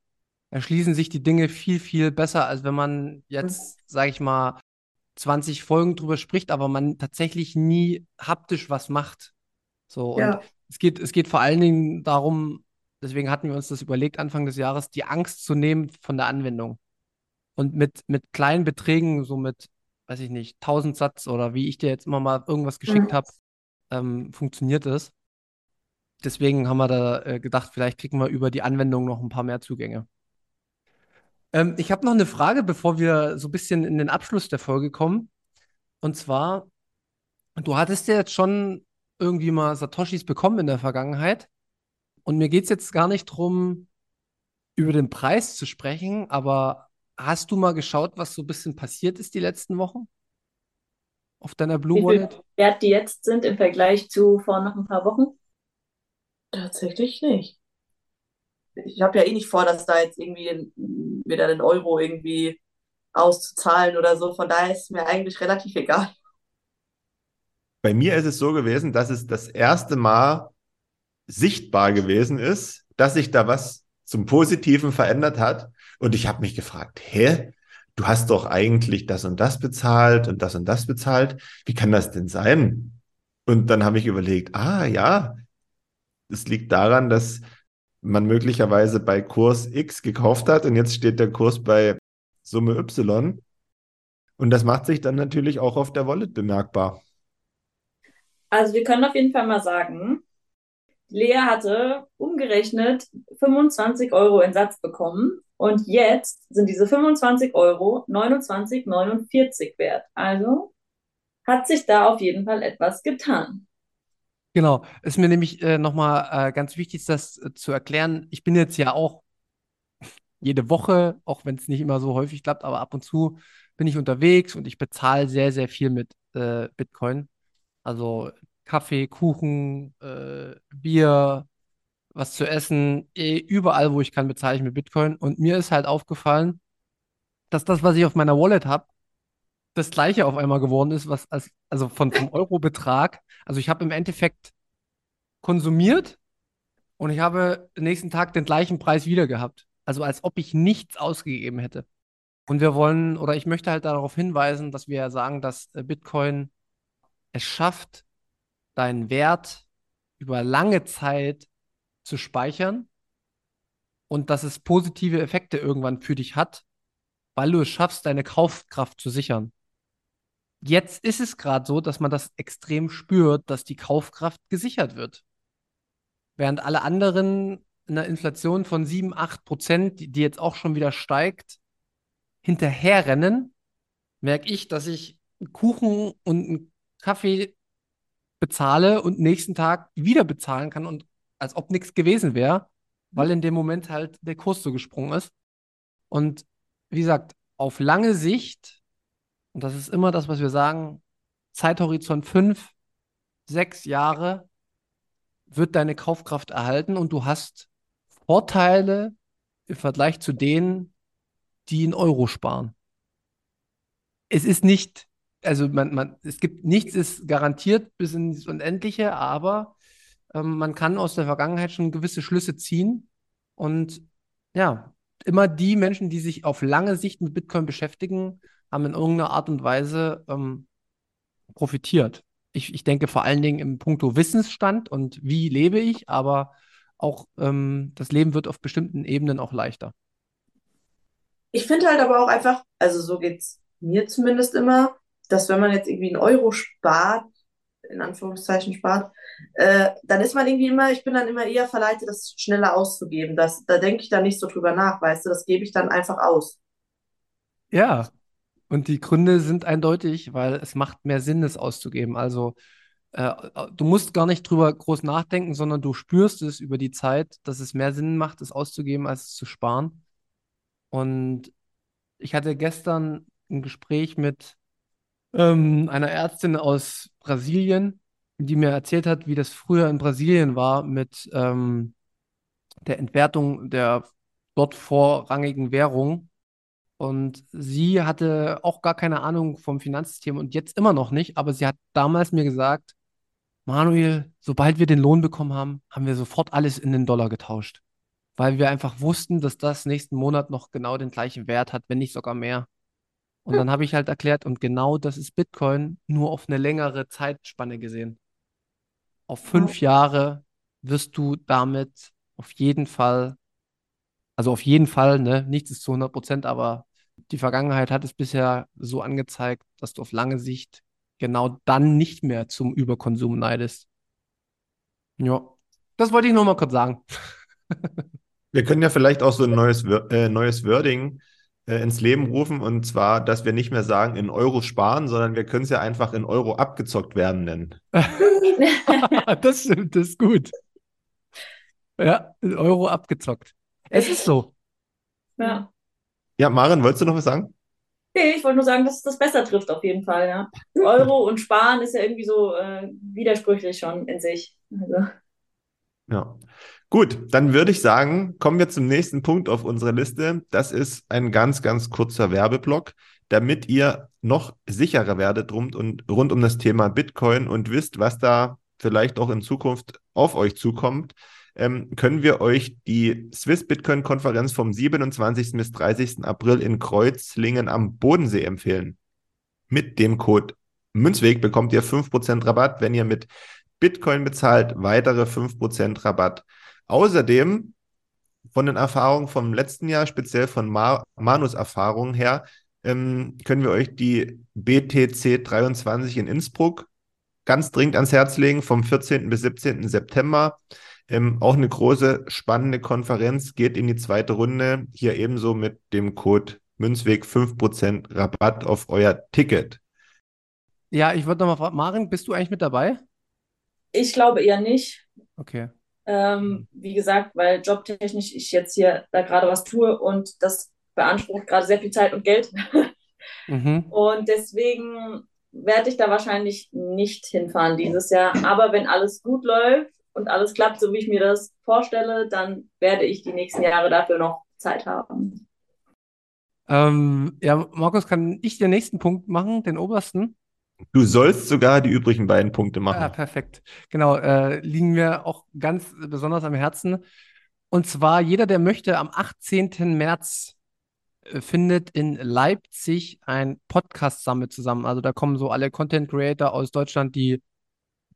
Speaker 6: erschließen sich die Dinge viel, viel besser, als wenn man jetzt, sage ich mal, 20 Folgen drüber spricht, aber man tatsächlich nie haptisch was macht. So, und
Speaker 4: Ja.
Speaker 6: es geht, es geht vor allen Dingen darum, deswegen hatten wir uns das überlegt, Anfang des Jahres, die Angst zu nehmen von der Anwendung. Und mit, mit kleinen Beträgen, so mit, weiß ich nicht, 1000 Satz oder wie ich dir jetzt immer mal irgendwas geschickt
Speaker 4: Mhm.
Speaker 6: habe, ähm, funktioniert es. Deswegen haben wir da äh, gedacht, vielleicht kriegen wir über die Anwendung noch ein paar mehr Zugänge. Ähm, ich habe noch eine Frage, bevor wir so ein bisschen in den Abschluss der Folge kommen. Und zwar, du hattest ja jetzt schon irgendwie mal Satoshis bekommen in der Vergangenheit. Und mir geht es jetzt gar nicht darum, über den Preis zu sprechen, aber hast du mal geschaut, was so ein bisschen passiert ist die letzten Wochen? Auf deiner Blue
Speaker 5: Wie viel
Speaker 6: Wallet?
Speaker 5: wert die jetzt sind im Vergleich zu vor noch ein paar Wochen?
Speaker 4: Tatsächlich nicht. Ich habe ja eh nicht vor, dass da jetzt irgendwie wieder den Euro irgendwie auszuzahlen oder so. Von daher ist es mir eigentlich relativ egal.
Speaker 3: Bei mir ist es so gewesen, dass es das erste Mal sichtbar gewesen ist, dass sich da was zum Positiven verändert hat. Und ich habe mich gefragt, hä? Du hast doch eigentlich das und das bezahlt und das und das bezahlt. Wie kann das denn sein? Und dann habe ich überlegt, ah ja, das liegt daran, dass man möglicherweise bei Kurs X gekauft hat und jetzt steht der Kurs bei Summe Y. Und das macht sich dann natürlich auch auf der Wallet bemerkbar.
Speaker 5: Also wir können auf jeden Fall mal sagen, Lea hatte umgerechnet 25 Euro in Satz bekommen und jetzt sind diese 25 Euro 29,49 wert. Also hat sich da auf jeden Fall etwas getan.
Speaker 6: Genau, ist mir nämlich äh, nochmal äh, ganz wichtig, das äh, zu erklären. Ich bin jetzt ja auch jede Woche, auch wenn es nicht immer so häufig klappt, aber ab und zu bin ich unterwegs und ich bezahle sehr, sehr viel mit äh, Bitcoin. Also Kaffee, Kuchen, äh, Bier, was zu essen, eh, überall, wo ich kann, bezahle ich mit Bitcoin. Und mir ist halt aufgefallen, dass das, was ich auf meiner Wallet habe, das gleiche auf einmal geworden ist, was als, also von, vom Eurobetrag. Also ich habe im Endeffekt konsumiert und ich habe nächsten Tag den gleichen Preis wieder gehabt. Also als ob ich nichts ausgegeben hätte. Und wir wollen, oder ich möchte halt darauf hinweisen, dass wir sagen, dass äh, Bitcoin es schafft, deinen Wert über lange Zeit zu speichern und dass es positive Effekte irgendwann für dich hat, weil du es schaffst, deine Kaufkraft zu sichern. Jetzt ist es gerade so, dass man das extrem spürt, dass die Kaufkraft gesichert wird. Während alle anderen einer Inflation von 7, 8 Prozent, die, jetzt auch schon wieder steigt, hinterherrennen, merke ich, dass ich einen Kuchen und einen Kaffee bezahle und nächsten Tag wieder bezahlen kann und als ob nichts gewesen wäre, weil in dem Moment halt der Kurs so gesprungen ist. Und wie gesagt, auf lange Sicht, und das ist immer das, was wir sagen, Zeithorizont fünf, sechs Jahre, wird deine Kaufkraft erhalten und du hast Vorteile im Vergleich zu denen, die in Euro sparen. Es ist nicht, also man, man, es gibt nichts ist garantiert bis ins Unendliche, aber ähm, man kann aus der Vergangenheit schon gewisse Schlüsse ziehen. Und ja, immer die Menschen, die sich auf lange Sicht mit Bitcoin beschäftigen, haben in irgendeiner Art und Weise ähm, profitiert. Ich, ich denke vor allen Dingen im Punkto Wissensstand und wie lebe ich, aber auch ähm, das Leben wird auf bestimmten Ebenen auch leichter.
Speaker 4: Ich finde halt aber auch einfach, also so geht's mir zumindest immer, dass wenn man jetzt irgendwie einen Euro spart, in Anführungszeichen spart, äh, dann ist man irgendwie immer, ich bin dann immer eher verleitet, das schneller auszugeben. Das, da denke ich dann nicht so drüber nach, weißt du, das gebe ich dann einfach aus.
Speaker 6: Ja, und die Gründe sind eindeutig, weil es macht mehr Sinn, es auszugeben. Also äh, du musst gar nicht drüber groß nachdenken, sondern du spürst es über die Zeit, dass es mehr Sinn macht, es auszugeben, als es zu sparen. Und ich hatte gestern ein Gespräch mit ähm, einer Ärztin aus Brasilien, die mir erzählt hat, wie das früher in Brasilien war mit ähm, der Entwertung der dort vorrangigen Währung. Und sie hatte auch gar keine Ahnung vom Finanzsystem und jetzt immer noch nicht, aber sie hat damals mir gesagt, Manuel, sobald wir den Lohn bekommen haben, haben wir sofort alles in den Dollar getauscht. weil wir einfach wussten, dass das nächsten Monat noch genau den gleichen Wert hat, wenn nicht sogar mehr. Und dann habe ich halt erklärt, und genau das ist Bitcoin nur auf eine längere Zeitspanne gesehen. Auf fünf Jahre wirst du damit auf jeden Fall, also auf jeden Fall, ne, nichts ist zu 100 Prozent, aber die Vergangenheit hat es bisher so angezeigt, dass du auf lange Sicht genau dann nicht mehr zum Überkonsum neidest. Ja, das wollte ich nur mal kurz sagen.
Speaker 3: Wir können ja vielleicht auch so ein neues, äh, neues Wording äh, ins Leben rufen und zwar, dass wir nicht mehr sagen in Euro sparen, sondern wir können es ja einfach in Euro abgezockt werden nennen.
Speaker 6: das stimmt, das ist gut. Ja, in Euro abgezockt. Es ist so.
Speaker 5: Ja.
Speaker 3: Ja, Maren, wolltest du noch was sagen?
Speaker 5: Nee, ich wollte nur sagen, dass es das besser trifft auf jeden Fall, ja. Euro und Sparen ist ja irgendwie so äh, widersprüchlich schon in sich. Also.
Speaker 3: Ja. Gut, dann würde ich sagen, kommen wir zum nächsten Punkt auf unserer Liste. Das ist ein ganz, ganz kurzer Werbeblock, damit ihr noch sicherer werdet rund, und, rund um das Thema Bitcoin und wisst, was da vielleicht auch in Zukunft auf euch zukommt. Ähm, können wir euch die Swiss Bitcoin Konferenz vom 27. bis 30. April in Kreuzlingen am Bodensee empfehlen. Mit dem Code Münzweg bekommt ihr 5% Rabatt, wenn ihr mit Bitcoin bezahlt, weitere 5% Rabatt. Außerdem von den Erfahrungen vom letzten Jahr, speziell von Ma Manus Erfahrungen her, ähm, können wir euch die BTC 23 in Innsbruck ganz dringend ans Herz legen, vom 14. bis 17. September. Ähm, auch eine große, spannende Konferenz, geht in die zweite Runde. Hier ebenso mit dem Code Münzweg 5% Rabatt auf euer Ticket.
Speaker 6: Ja, ich würde nochmal fragen, Marin, bist du eigentlich mit dabei?
Speaker 5: Ich glaube eher nicht.
Speaker 6: Okay.
Speaker 5: Ähm, wie gesagt, weil jobtechnisch ich jetzt hier da gerade was tue und das beansprucht gerade sehr viel Zeit und Geld.
Speaker 6: Mhm.
Speaker 5: Und deswegen werde ich da wahrscheinlich nicht hinfahren dieses Jahr. Aber wenn alles gut läuft und alles klappt, so wie ich mir das vorstelle, dann werde ich die nächsten Jahre dafür noch Zeit haben.
Speaker 6: Ähm, ja, Markus, kann ich den nächsten Punkt machen, den obersten?
Speaker 3: Du sollst sogar die übrigen beiden Punkte machen.
Speaker 6: Ja, perfekt. Genau, äh, liegen mir auch ganz besonders am Herzen. Und zwar, jeder, der möchte, am 18. März äh, findet in Leipzig ein Podcast-Summit zusammen. Also da kommen so alle Content Creator aus Deutschland, die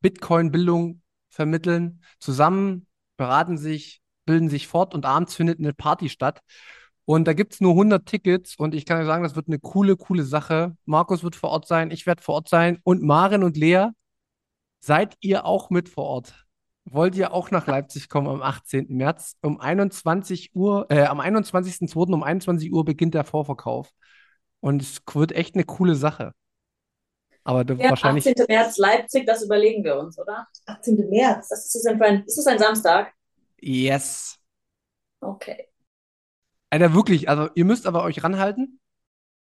Speaker 6: Bitcoin-Bildung vermitteln, zusammen, beraten sich, bilden sich fort und abends findet eine Party statt. Und da gibt es nur 100 Tickets und ich kann euch sagen, das wird eine coole, coole Sache. Markus wird vor Ort sein, ich werde vor Ort sein und Maren und Lea, seid ihr auch mit vor Ort? Wollt ihr auch nach Leipzig kommen am 18. März? Um 21 Uhr, äh, am 21.02. um 21 Uhr beginnt der Vorverkauf. Und es wird echt eine coole Sache. Aber du
Speaker 5: Ja,
Speaker 6: wahrscheinlich.
Speaker 5: 18. März Leipzig, das überlegen wir uns, oder? 18. März. Das ist, das ein, ist das ein Samstag?
Speaker 6: Yes.
Speaker 5: Okay.
Speaker 6: Alter, wirklich, also ihr müsst aber euch ranhalten,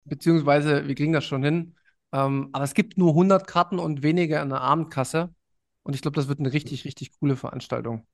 Speaker 6: beziehungsweise wir kriegen das schon hin. Ähm, aber es gibt nur 100 Karten und weniger in der Abendkasse. Und ich glaube, das wird eine richtig, richtig coole Veranstaltung.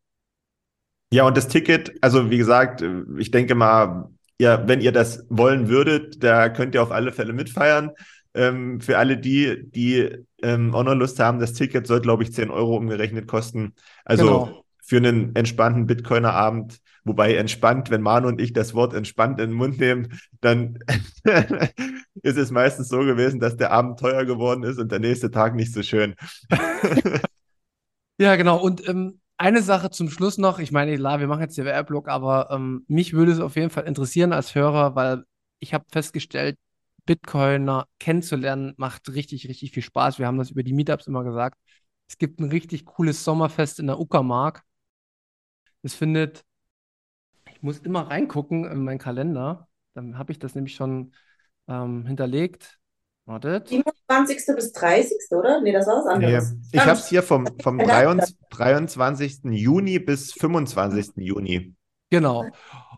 Speaker 3: Ja, und das Ticket, also wie gesagt, ich denke mal, ja, wenn ihr das wollen würdet, da könnt ihr auf alle Fälle mitfeiern. Ähm, für alle die, die ähm, auch noch Lust haben, das Ticket soll, glaube ich, 10 Euro umgerechnet kosten. Also
Speaker 6: Genau.
Speaker 3: für einen entspannten Bitcoiner-Abend, wobei entspannt, wenn Manu und ich das Wort entspannt in den Mund nehmen, dann ist es meistens so gewesen, dass der Abend teuer geworden ist und der nächste Tag nicht so schön.
Speaker 6: Ja, genau. Und ähm, eine Sache zum Schluss noch. Ich meine, klar, wir machen jetzt den Werbeblock, aber ähm, mich würde es auf jeden Fall interessieren als Hörer, weil ich habe festgestellt, Bitcoiner kennenzulernen macht richtig, richtig viel Spaß. Wir haben das über die Meetups immer gesagt. Es gibt ein richtig cooles Sommerfest in der Uckermark. Es findet, ich muss immer reingucken in meinen Kalender. Dann habe ich das nämlich schon ähm, hinterlegt. Wartet.
Speaker 4: 27. bis 30. oder? Nee, das war was
Speaker 3: Nee,
Speaker 4: anderes.
Speaker 3: ich habe es hier vom, vom
Speaker 4: Ja,
Speaker 3: 23, 23. Juni bis 25. Juni.
Speaker 6: Genau.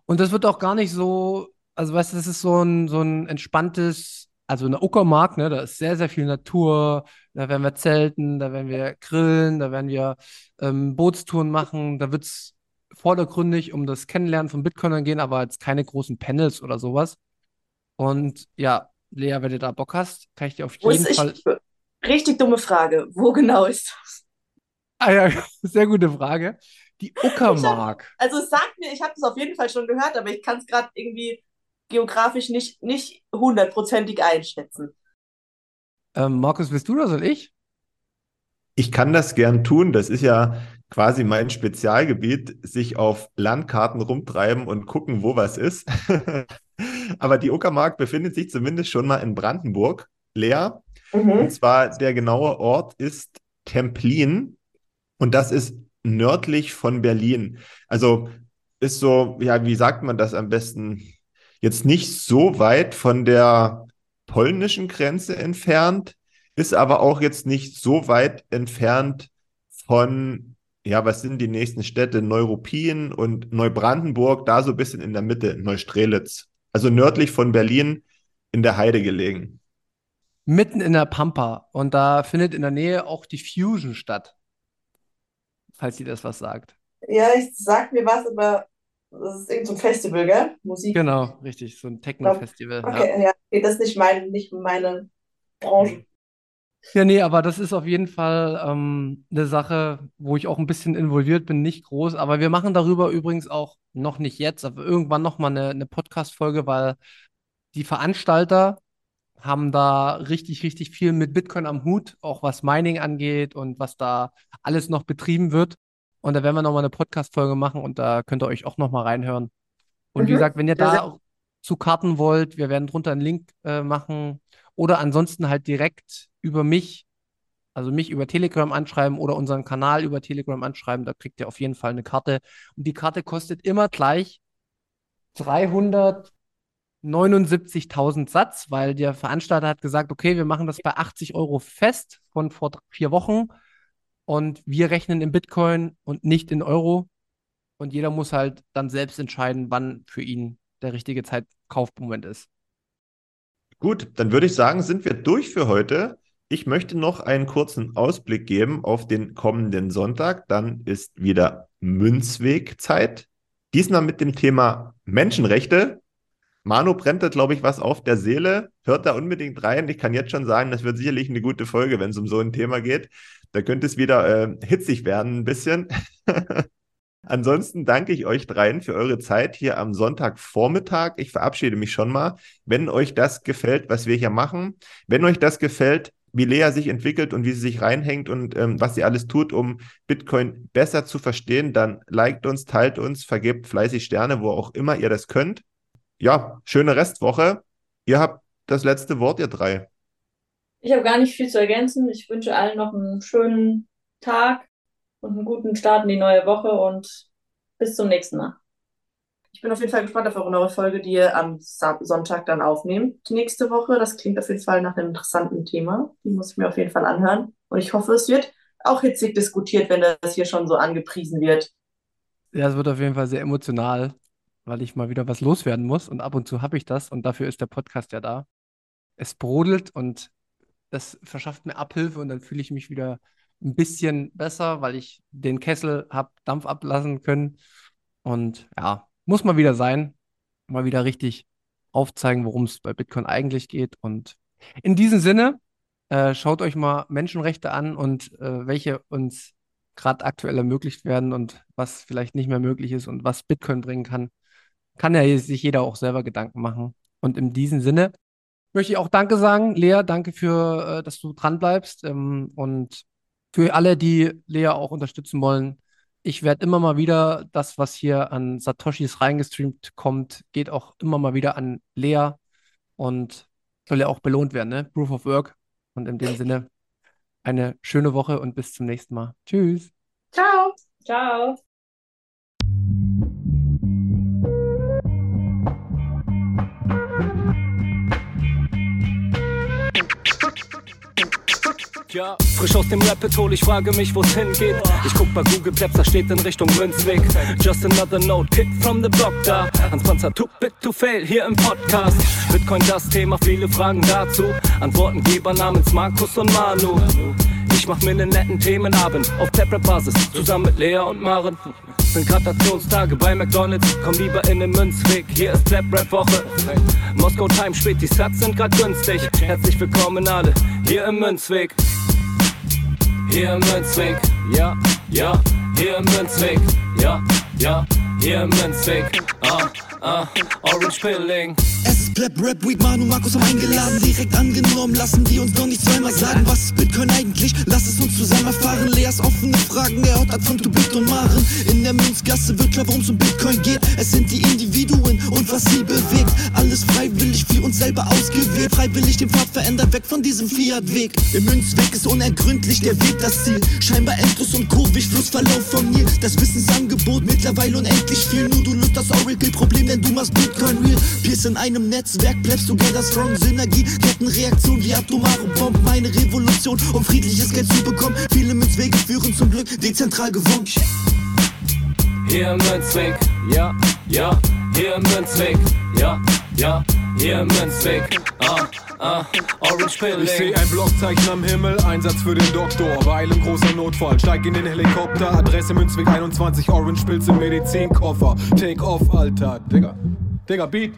Speaker 6: Und das wird auch gar nicht so, also weißt du, das ist so ein, so ein entspanntes, also in der Uckermark, ne, da ist sehr, sehr viel Natur, da werden wir zelten, da werden wir grillen, da werden wir ähm, Bootstouren machen, da wird es vordergründig um das Kennenlernen von Bitcoinern gehen, aber jetzt keine großen Panels oder sowas. Und ja, Lea, wenn du da Bock hast, kann ich dir auf jeden
Speaker 4: ist
Speaker 6: Fall.
Speaker 4: ich, richtig dumme Frage. Wo genau ist das?
Speaker 6: Ah ja, sehr gute Frage. Die Uckermark.
Speaker 4: Also es sagt mir, ich habe es auf jeden Fall schon gehört, aber ich kann es gerade irgendwie geografisch nicht, nicht hundertprozentig einschätzen.
Speaker 6: Ähm, Markus, bist du oder soll ich?
Speaker 3: Ich kann das gern tun. Das ist ja quasi mein Spezialgebiet, sich auf Landkarten rumtreiben und gucken, wo was ist. Aber die Uckermark befindet sich zumindest schon mal in Brandenburg, leer.
Speaker 4: Mhm.
Speaker 3: Und zwar der genaue Ort ist Templin und das ist nördlich von Berlin. Also ist so, ja, wie sagt man das am besten? Jetzt nicht so weit von der polnischen Grenze entfernt, ist aber auch jetzt nicht so weit entfernt von, ja, was sind die nächsten Städte? Neuruppin und Neubrandenburg, da so ein bisschen in der Mitte, Neustrelitz. Also nördlich von Berlin in der Heide gelegen.
Speaker 6: Mitten in der Pampa. Und da findet in der Nähe auch die Fusion statt. Falls ihr das was sagt.
Speaker 4: Ja, ich sag mir was, aber das ist irgendein so Festival, gell? Musik.
Speaker 6: Genau, richtig. So ein Techno-Festival. Ja.
Speaker 4: Okay, ja. Okay, das ist nicht, mein, nicht meine Branche.
Speaker 6: Ja, nee, aber das ist auf jeden Fall ähm, eine Sache, wo ich auch ein bisschen involviert bin, nicht groß. Aber wir machen darüber übrigens auch noch nicht jetzt, aber irgendwann nochmal eine, eine Podcast-Folge, weil die Veranstalter haben da richtig, richtig viel mit Bitcoin am Hut, auch was Mining angeht und was da alles noch betrieben wird. Und da werden wir nochmal eine Podcast-Folge machen und da könnt ihr euch auch nochmal reinhören. Und wie
Speaker 4: Mhm.
Speaker 6: gesagt, wenn ihr da auch zu Karten wollt, wir werden drunter einen Link äh, machen oder ansonsten halt direkt über mich, also mich über Telegram anschreiben oder unseren Kanal über Telegram anschreiben, da kriegt ihr auf jeden Fall eine Karte. Und die Karte kostet immer gleich 379.000 Satz, weil der Veranstalter hat gesagt, okay, wir machen das bei 80 Euro fest von vor vier Wochen und wir rechnen in Bitcoin und nicht in Euro. Und jeder muss halt dann selbst entscheiden, wann für ihn der richtige Zeitkaufmoment ist.
Speaker 3: Gut, dann würde ich sagen, sind wir durch für heute. Ich möchte noch einen kurzen Ausblick geben auf den kommenden Sonntag. Dann ist wieder Münzweg-Zeit. Diesmal mit dem Thema Menschenrechte. Manu brennt da, glaube ich, was auf der Seele. Hört da unbedingt rein. Ich kann jetzt schon sagen, das wird sicherlich eine gute Folge, wenn es um so ein Thema geht. Da könnte es wieder äh, hitzig werden, ein bisschen. Ansonsten danke ich euch dreien für eure Zeit hier am Sonntagvormittag. Ich verabschiede mich schon mal. Wenn euch das gefällt, was wir hier machen, wenn euch das gefällt, wie Lea sich entwickelt und wie sie sich reinhängt und ähm, was sie alles tut, um Bitcoin besser zu verstehen, dann liked uns, teilt uns, vergebt fleißig Sterne, wo auch immer ihr das könnt. Ja, schöne Restwoche. Ihr habt das letzte Wort, ihr drei.
Speaker 5: Ich habe gar nicht viel zu ergänzen. Ich wünsche allen noch einen schönen Tag und einen guten Start in die neue Woche und bis zum nächsten Mal.
Speaker 4: Ich bin auf jeden Fall gespannt auf eure neue Folge, die ihr am Sonntag dann aufnehmt. Nächste Woche. Das klingt auf jeden Fall nach einem interessanten Thema. Die muss ich mir auf jeden Fall anhören. Und ich hoffe, es wird auch hitzig diskutiert, wenn das hier schon so angepriesen wird.
Speaker 6: Ja, es wird auf jeden Fall sehr emotional, weil ich mal wieder was loswerden muss und ab und zu habe ich das und dafür ist der Podcast ja da. Es brodelt und das verschafft mir Abhilfe und dann fühle ich mich wieder ein bisschen besser, weil ich den Kessel habe Dampf ablassen können. Und ja, muss mal wieder sein, mal wieder richtig aufzeigen, worum es bei Bitcoin eigentlich geht. Und in diesem Sinne, äh, schaut euch mal Menschenrechte an und äh, welche uns gerade aktuell ermöglicht werden und was vielleicht nicht mehr möglich ist und was Bitcoin bringen kann, kann ja sich jeder auch selber Gedanken machen. Und in diesem Sinne möchte ich auch Danke sagen, Lea, danke für, äh, dass du dran bleibst ähm, und für alle, die Lea auch unterstützen wollen. Ich werde immer mal wieder das, was hier an Satoshis reingestreamt kommt, geht auch immer mal wieder an Lea und soll ja auch belohnt werden, ne? Proof of Work. Und in dem Sinne eine schöne Woche und bis zum nächsten Mal. Tschüss.
Speaker 4: Ciao!
Speaker 5: Ciao.
Speaker 1: Ja, frisch aus dem Rapid Hole, ich frage mich, wo's hingeht. Ich guck bei Google Maps, da steht in Richtung Münzweg. Just another note, Kid from the block da. Hans Panzer, too bit to fail, hier im Podcast. Bitcoin das Thema, viele Fragen dazu. Antwortengeber namens Markus und Manu. Ich mach mir nen netten Themenabend auf Taprap-Basis, zusammen mit Lea und Maren. Sind Gratationstage bei McDonalds, komm lieber in den Münzweg, hier ist Clap-Rap-Woche. Moskau Time spät, die Sats sind grad günstig. Herzlich willkommen alle, hier im Münzweg. Hier im Münzweg, ja, ja, hier im Münzweg, ja, ja, hier im Münzweg, ah, ah, Orange Pilling.
Speaker 7: Pleb, Rap, Weed, Manu, Markus haben eingeladen, direkt angenommen, lassen die uns doch nicht zweimal sagen, was ist Bitcoin eigentlich? Lass es uns zusammen erfahren, Leas offene Fragen, er haut von Tubit und Maren. In der Münzgasse wird klar, worum es um Bitcoin geht. Es sind die Individuen und was sie bewegt. Alles freiwillig für uns selber ausgewählt, freiwillig den Pfad verändert, weg von diesem Fiat-Weg. Im Münzweg ist unergründlich der Weg das Ziel. Scheinbar endlos und kurvig, Flussverlauf von mir. Das Wissensangebot mittlerweile unendlich viel. Nur du löst das Oracle-Problem, denn du machst Bitcoin real. Pierce in einem Netzwerk, bleibst together strong. Synergie, Kettenreaktion wie atomare Bomben. Meine Revolution, um friedliches Geld zu bekommen. Viele Münzwege führen zum Glück dezentral gewonnen.
Speaker 1: Hier im Münzweg, ja, ja, hier im Münzweg, ja, ja, hier im Münzweg, ah, ah, Orange Pilling.
Speaker 2: Ich seh ein Blockzeichen am Himmel, Einsatz für den Doktor. Weil im großer Notfall, steig in den Helikopter. Adresse Münzweg 21, Orange Pilz im Medizinkoffer. Take off, Alter. Digga, Digga, Beat.